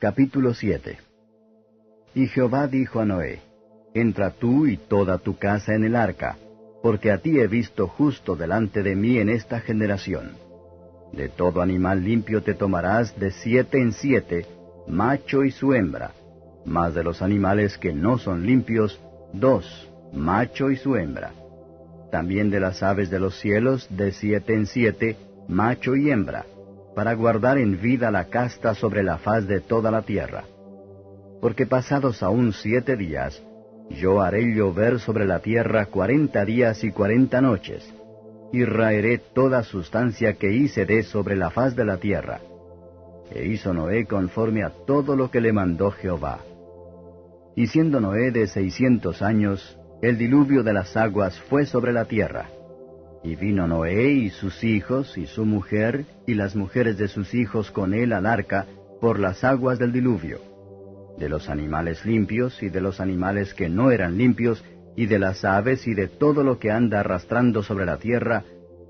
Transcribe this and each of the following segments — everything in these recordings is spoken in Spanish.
Capítulo 7 Y Jehová dijo a Noé, Entra tú y toda tu casa en el arca, porque a ti he visto justo delante de mí en esta generación. De todo animal limpio te tomarás de siete en siete, macho y su hembra, mas de los animales que no son limpios, dos, macho y su hembra. También de las aves de los cielos, de siete en siete, macho y hembra, para guardar en vida la casta sobre la faz de toda la tierra. Porque pasados aún siete días, yo haré llover sobre la tierra cuarenta días y cuarenta noches, y raeré toda sustancia que hice de sobre la faz de la tierra. E hizo Noé conforme a todo lo que le mandó Jehová. Y siendo Noé de seiscientos años, el diluvio de las aguas fue sobre la tierra. Y vino Noé y sus hijos y su mujer y las mujeres de sus hijos con él al arca por las aguas del diluvio. De los animales limpios y de los animales que no eran limpios, y de las aves y de todo lo que anda arrastrando sobre la tierra,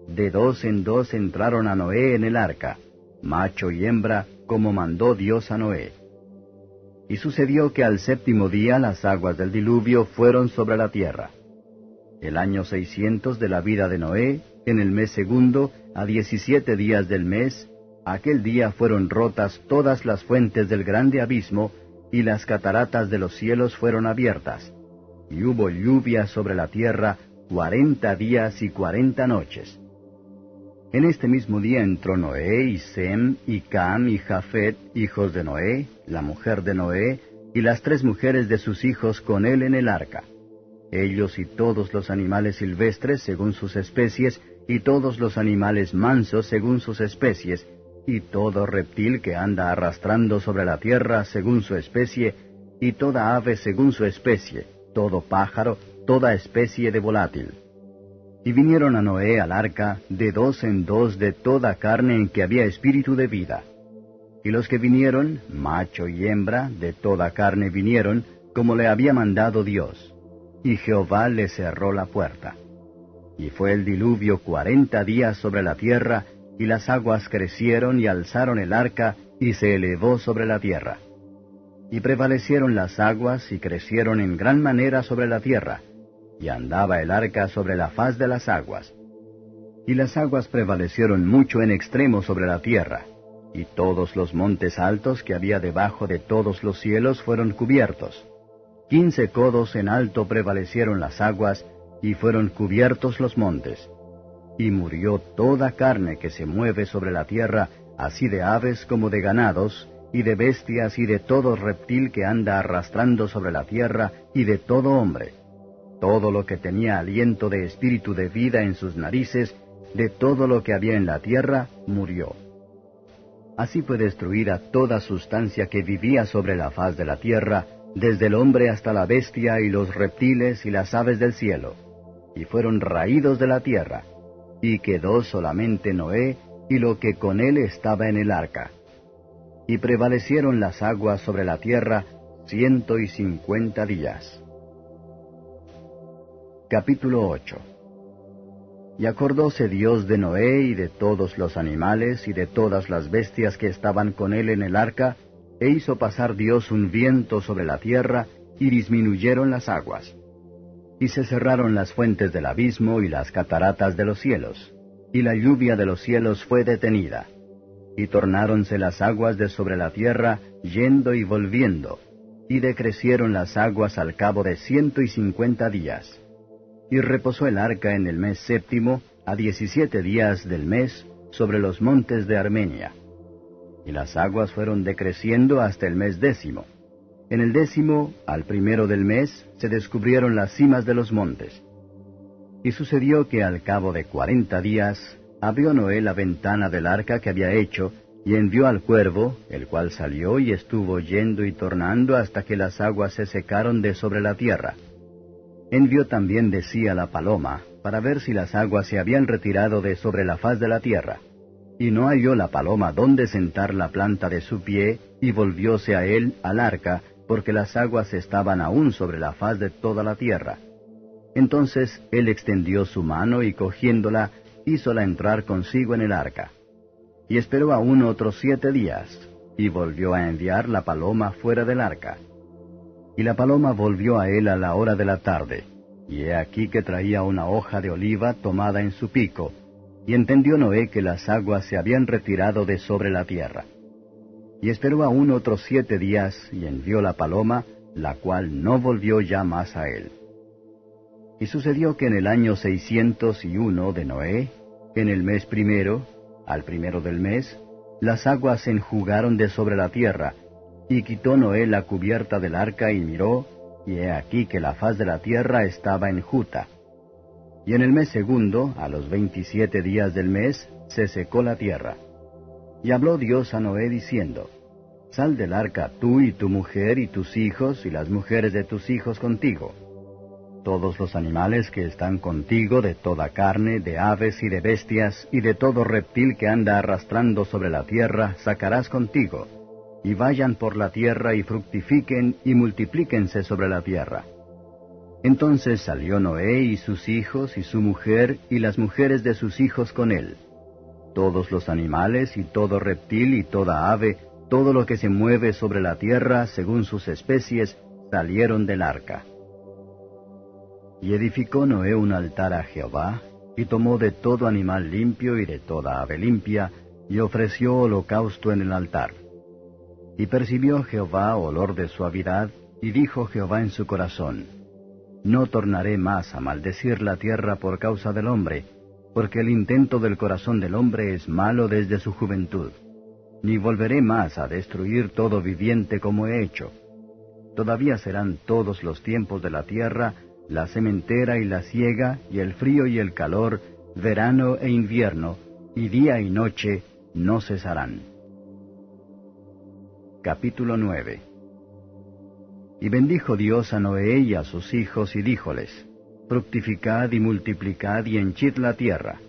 de dos en dos entraron a Noé en el arca, macho y hembra, como mandó Dios a Noé. Y sucedió que al séptimo día las aguas del diluvio fueron sobre la tierra. El año seiscientos de la vida de Noé, en el mes segundo, a diecisiete días del mes, aquel día fueron rotas todas las fuentes del grande abismo, y las cataratas de los cielos fueron abiertas. Y hubo lluvia sobre la tierra cuarenta días y cuarenta noches. En este mismo día entró Noé y Sem y Cam y Jafet, hijos de Noé, la mujer de Noé, y las tres mujeres de sus hijos con él en el arca. Ellos y todos los animales silvestres según sus especies, y todos los animales mansos según sus especies, y todo reptil que anda arrastrando sobre la tierra según su especie, y toda ave según su especie, todo pájaro, toda especie de volátil. Y vinieron a Noé al arca de dos en dos de toda carne en que había espíritu de vida. Y los que vinieron, macho y hembra, de toda carne vinieron, como le había mandado Dios. Y Jehová le cerró la puerta. Y fue el diluvio cuarenta días sobre la tierra, y las aguas crecieron y alzaron el arca, y se elevó sobre la tierra. Y prevalecieron las aguas y crecieron en gran manera sobre la tierra, y andaba el arca sobre la faz de las aguas. Y las aguas prevalecieron mucho en extremo sobre la tierra, y todos los montes altos que había debajo de todos los cielos fueron cubiertos. Quince codos en alto prevalecieron las aguas, y fueron cubiertos los montes. Y murió toda carne que se mueve sobre la tierra, así de aves como de ganados, y de bestias y de todo reptil que anda arrastrando sobre la tierra, y de todo hombre todo lo que tenía aliento de espíritu de vida en sus narices, de todo lo que había en la tierra, murió. Así fue destruida toda sustancia que vivía sobre la faz de la tierra, desde el hombre hasta la bestia y los reptiles y las aves del cielo, y fueron raídos de la tierra, y quedó solamente Noé y lo que con él estaba en el arca. Y prevalecieron las aguas sobre la tierra ciento y cincuenta días. Capítulo 8 Y acordóse Dios de Noé y de todos los animales y de todas las bestias que estaban con él en el arca, e hizo pasar Dios un viento sobre la tierra, y disminuyeron las aguas. Y se cerraron las fuentes del abismo y las cataratas de los cielos, y la lluvia de los cielos fue detenida. Y tornáronse las aguas de sobre la tierra, yendo y volviendo, y decrecieron las aguas al cabo de ciento y cincuenta días y reposó el arca en el mes séptimo, a diecisiete días del mes, sobre los montes de Armenia. Y las aguas fueron decreciendo hasta el mes décimo. En el décimo, al primero del mes, se descubrieron las cimas de los montes. Y sucedió que al cabo de cuarenta días, abrió Noé la ventana del arca que había hecho, Y envió al cuervo, el cual salió y estuvo yendo y tornando hasta que las aguas se secaron de sobre la tierra. Envió también de sí a la paloma, para ver si las aguas se habían retirado de sobre la faz de la tierra. Y no halló la paloma dónde sentar la planta de su pie, y volvióse a él al arca, porque las aguas estaban aún sobre la faz de toda la tierra. Entonces él extendió su mano y cogiéndola, hízola entrar consigo en el arca. Y esperó aún otros siete días, y volvió a enviar la paloma fuera del arca. Y la paloma volvió a él a la hora de la tarde, y he aquí que traía una hoja de oliva tomada en su pico, y entendió Noé que las aguas se habían retirado de sobre la tierra. Y esperó aún otros siete días, y envió la paloma, la cual no volvió ya más a él. Y sucedió que en el año seiscientos y uno de Noé, en el mes primero, al primero del mes, las aguas se enjugaron de sobre la tierra, y quitó Noé la cubierta del arca y miró, y he aquí que la faz de la tierra estaba enjuta. Y en el mes segundo, a los veintisiete días del mes, se secó la tierra. Y habló Dios a Noé diciendo, Sal del arca tú y tu mujer y tus hijos y las mujeres de tus hijos contigo. Todos los animales que están contigo, de toda carne, de aves y de bestias, y de todo reptil que anda arrastrando sobre la tierra, sacarás contigo, y vayan por la tierra y fructifiquen y multiplíquense sobre la tierra. Entonces salió Noé y sus hijos y su mujer y las mujeres de sus hijos con él todos los animales y todo reptil y toda ave, todo lo que se mueve sobre la tierra según sus especies, salieron del arca. Y edificó Noé un altar a Jehová, y tomó de todo animal limpio y de toda ave limpia, y ofreció holocausto en el altar. Y percibió Jehová olor de suavidad, y dijo Jehová en su corazón, No tornaré más a maldecir la tierra por causa del hombre, porque el intento del corazón del hombre es malo desde su juventud. Ni volveré más a destruir todo viviente como he hecho. Todavía serán todos los tiempos de la tierra, la sementera y la siega, y el frío y el calor, verano e invierno, y día y noche no cesarán. Capítulo 9 Y bendijo Dios a Noé y a sus hijos y díjoles, fructificad y multiplicad y henchid la tierra.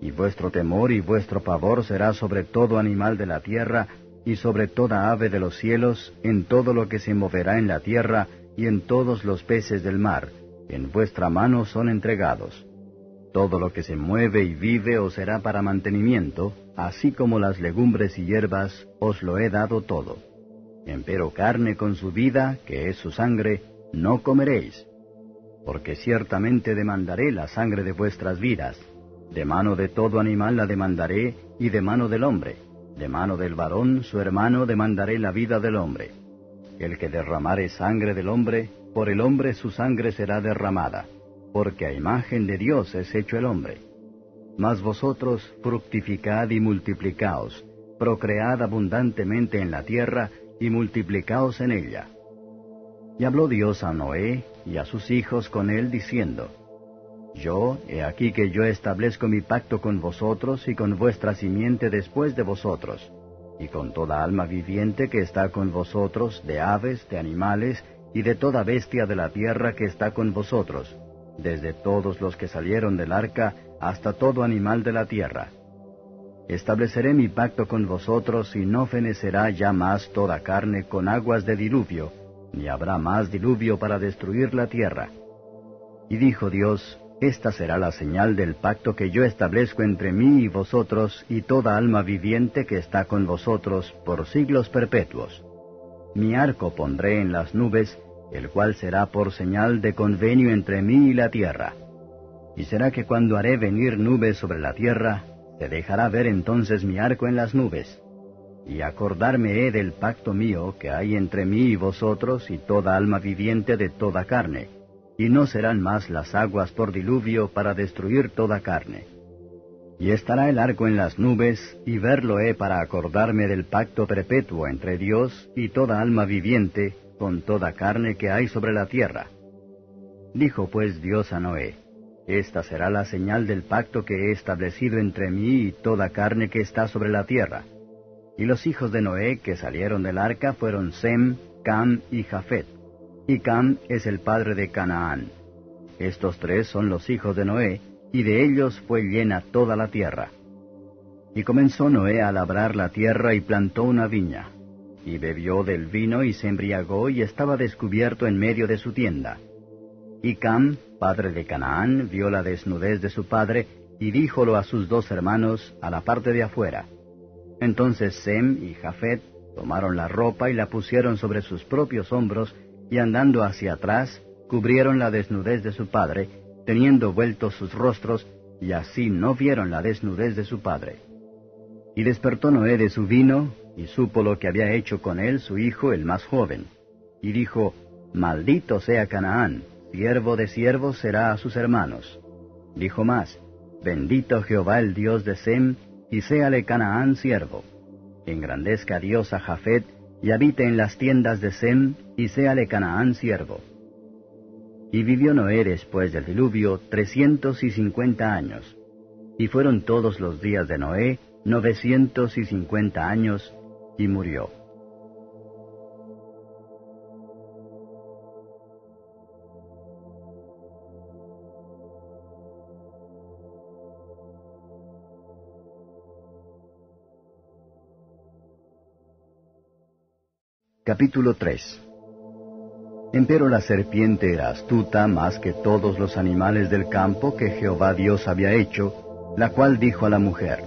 Y vuestro temor y vuestro pavor será sobre todo animal de la tierra, y sobre toda ave de los cielos, en todo lo que se moverá en la tierra, y en todos los peces del mar, en vuestra mano son entregados. Todo lo que se mueve y vive os será para mantenimiento, así como las legumbres y hierbas, os lo he dado todo. Empero carne con su vida, que es su sangre, no comeréis porque ciertamente demandaré la sangre de vuestras vidas. De mano de todo animal la demandaré, y de mano del hombre. De mano del varón, su hermano, demandaré la vida del hombre. El que derramare sangre del hombre, por el hombre su sangre será derramada, porque a imagen de Dios es hecho el hombre. Mas vosotros fructificad y multiplicaos, procread abundantemente en la tierra, y multiplicaos en ella. Y habló Dios a Noé y a sus hijos con él, diciendo, Yo, he aquí que yo establezco mi pacto con vosotros y con vuestra simiente después de vosotros, y con toda alma viviente que está con vosotros, de aves, de animales, y de toda bestia de la tierra que está con vosotros, desde todos los que salieron del arca hasta todo animal de la tierra. Estableceré mi pacto con vosotros y no fenecerá ya más toda carne con aguas de diluvio, ni habrá más diluvio para destruir la tierra. Y dijo Dios, Esta será la señal del pacto que yo establezco entre mí y vosotros y toda alma viviente que está con vosotros por siglos perpetuos. Mi arco pondré en las nubes, el cual será por señal de convenio entre mí y la tierra. Y será que cuando haré venir nubes sobre la tierra, se dejará ver entonces mi arco en las nubes y acordarme he del pacto mío que hay entre mí y vosotros y toda alma viviente de toda carne, y no serán más las aguas por diluvio para destruir toda carne. Y estará el arco en las nubes, y verlo he para acordarme del pacto perpetuo entre Dios y toda alma viviente, con toda carne que hay sobre la tierra. Dijo pues Dios a Noé, Esta será la señal del pacto que he establecido entre mí y toda carne que está sobre la tierra Y los hijos de Noé que salieron del arca fueron Sem, Cam y Jafet. Y Cam es el padre de Canaán. Estos tres son los hijos de Noé, y de ellos fue llena toda la tierra. Y comenzó Noé a labrar la tierra y plantó una viña. Y bebió del vino y se embriagó y estaba descubierto en medio de su tienda. Y Cam, padre de Canaán, vio la desnudez de su padre, y díjolo a sus dos hermanos a la parte de afuera. Entonces Sem y Jafet tomaron la ropa y la pusieron sobre sus propios hombros, y andando hacia atrás, cubrieron la desnudez de su padre, teniendo vueltos sus rostros, y así no vieron la desnudez de su padre. Y despertó Noé de su vino, y supo lo que había hecho con él su hijo el más joven. Y dijo, Maldito sea Canaán, siervo de siervos será a sus hermanos. Dijo más, Bendito Jehová el Dios de Sem, y séale Canaán siervo. Engrandezca Dios a Jafet, y habite en las tiendas de Sem, y séale Canaán siervo. Y vivió Noé después del diluvio trescientos y cincuenta años. Y fueron todos los días de Noé novecientos y cincuenta años, y murió. Capítulo 3 Empero la serpiente era astuta más que todos los animales del campo que Jehová Dios había hecho, la cual dijo a la mujer,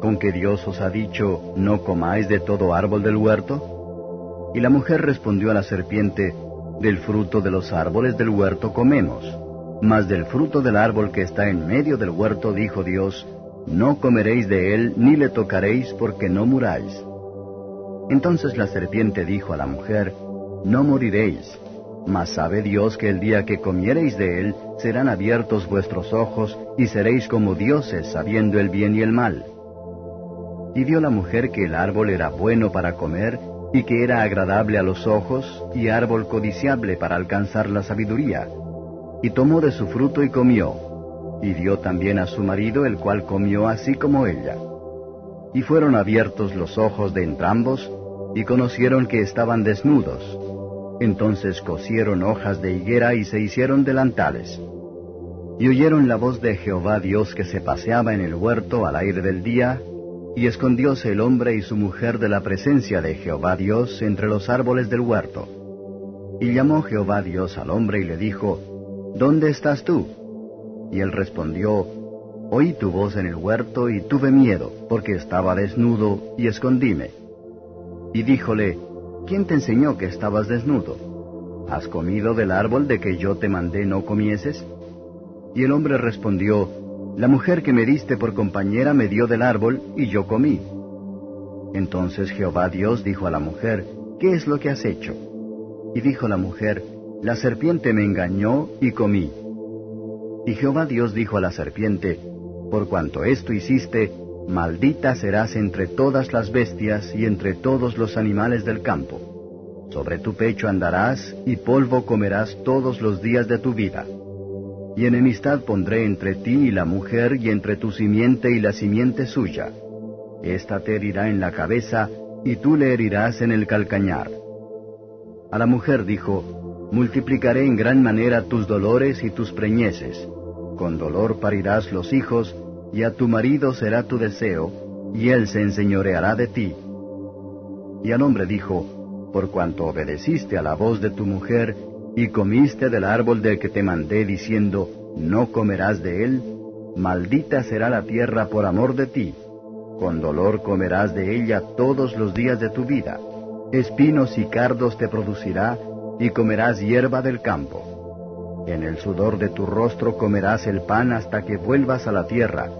¿Con que Dios os ha dicho, no comáis de todo árbol del huerto? Y la mujer respondió a la serpiente, Del fruto de los árboles del huerto comemos, mas del fruto del árbol que está en medio del huerto dijo Dios, No comeréis de él ni le tocaréis porque no muráis. Entonces la serpiente dijo a la mujer, No moriréis, mas sabe Dios que el día que comiereis de él serán abiertos vuestros ojos y seréis como dioses sabiendo el bien y el mal. Y vio la mujer que el árbol era bueno para comer y que era agradable a los ojos y árbol codiciable para alcanzar la sabiduría. Y tomó de su fruto y comió, y dio también a su marido el cual comió así como ella y fueron abiertos los ojos de entrambos, y conocieron que estaban desnudos. Entonces cosieron hojas de higuera y se hicieron delantales. Y oyeron la voz de Jehová Dios que se paseaba en el huerto al aire del día, y escondióse el hombre y su mujer de la presencia de Jehová Dios entre los árboles del huerto. Y llamó Jehová Dios al hombre y le dijo, ¿Dónde estás tú? Y él respondió, Oí tu voz en el huerto y tuve miedo, porque estaba desnudo y escondíme. Y díjole, ¿quién te enseñó que estabas desnudo? ¿Has comido del árbol de que yo te mandé no comieses? Y el hombre respondió, La mujer que me diste por compañera me dio del árbol y yo comí. Entonces Jehová Dios dijo a la mujer, ¿qué es lo que has hecho? Y dijo la mujer, La serpiente me engañó y comí. Y Jehová Dios dijo a la serpiente, por cuanto esto hiciste, maldita serás entre todas las bestias y entre todos los animales del campo. Sobre tu pecho andarás y polvo comerás todos los días de tu vida. Y enemistad pondré entre ti y la mujer y entre tu simiente y la simiente suya. Esta te herirá en la cabeza y tú le herirás en el calcañar. A la mujer dijo, Multiplicaré en gran manera tus dolores y tus preñeces. Con dolor parirás los hijos, y a tu marido será tu deseo, y él se enseñoreará de ti. Y al hombre dijo, Por cuanto obedeciste a la voz de tu mujer, y comiste del árbol del que te mandé diciendo, No comerás de él, maldita será la tierra por amor de ti. Con dolor comerás de ella todos los días de tu vida. Espinos y cardos te producirá, y comerás hierba del campo. En el sudor de tu rostro comerás el pan hasta que vuelvas a la tierra,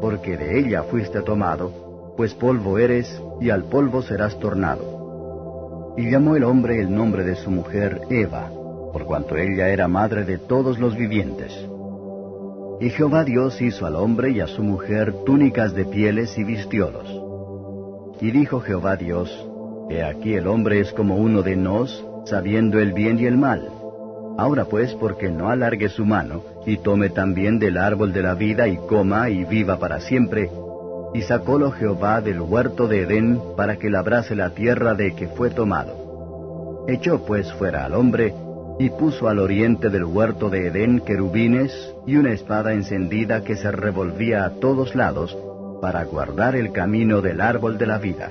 porque de ella fuiste tomado, pues polvo eres, y al polvo serás tornado. Y llamó el hombre el nombre de su mujer Eva, por cuanto ella era madre de todos los vivientes. Y Jehová Dios hizo al hombre y a su mujer túnicas de pieles y vistiólos. Y dijo Jehová Dios, He aquí el hombre es como uno de nos, sabiendo el bien y el mal. Ahora pues, porque no alargue su mano, y tome también del árbol de la vida, y coma, y viva para siempre. Y sacólo Jehová del huerto de Edén para que labrase la tierra de que fue tomado. Echó pues fuera al hombre, y puso al oriente del huerto de Edén querubines y una espada encendida que se revolvía a todos lados, para guardar el camino del árbol de la vida.